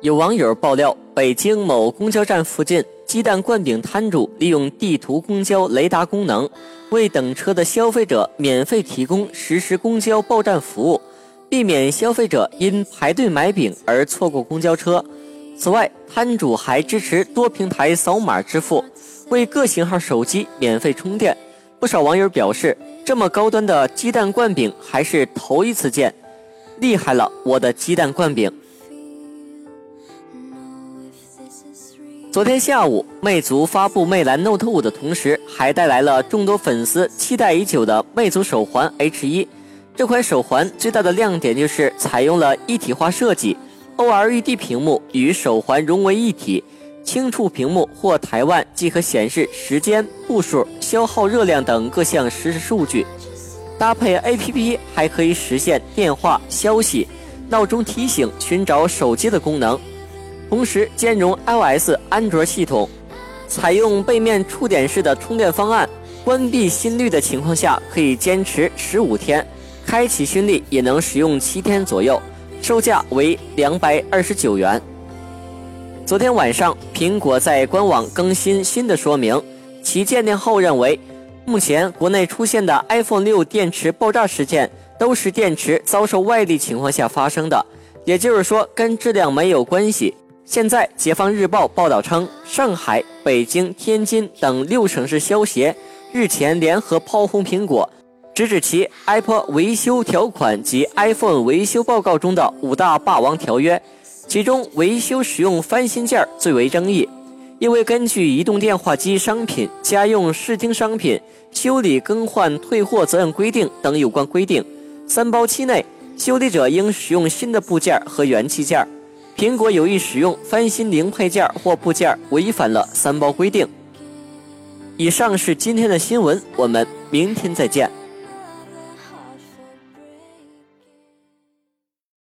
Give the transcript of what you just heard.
有网友爆料，北京某公交站附近鸡蛋灌饼摊主利用地图公交雷达功能，为等车的消费者免费提供实时公交报站服务，避免消费者因排队买饼而错过公交车。此外，摊主还支持多平台扫码支付，为各型号手机免费充电。不少网友表示，这么高端的鸡蛋灌饼还是头一次见，厉害了，我的鸡蛋灌饼！昨天下午，魅族发布魅蓝 Note 5的同时，还带来了众多粉丝期待已久的魅族手环 H1。这款手环最大的亮点就是采用了一体化设计，OLED 屏幕与手环融为一体，轻触屏幕或抬腕即可显示时间、步数、消耗热量等各项实时数据。搭配 APP 还可以实现电话、消息、闹钟提醒、寻找手机的功能。同时兼容 iOS、安卓系统，采用背面触点式的充电方案，关闭心率的情况下可以坚持十五天，开启心率也能使用七天左右，售价为两百二十九元。昨天晚上，苹果在官网更新新的说明，其鉴定后认为，目前国内出现的 iPhone 六电池爆炸事件都是电池遭受外力情况下发生的，也就是说跟质量没有关系。现在，《解放日报》报道称，上海、北京、天津等六省市消协日前联合炮轰苹果，直指其 Apple 维修条款及 iPhone 维修报告中的五大霸王条约，其中维修使用翻新件最为争议，因为根据《移动电话机商品、家用视听商品修理更换退货责任规定》等有关规定，三包期内修理者应使用新的部件和元器件儿。苹果有意使用翻新零配件或部件，违反了三包规定。以上是今天的新闻，我们明天再见。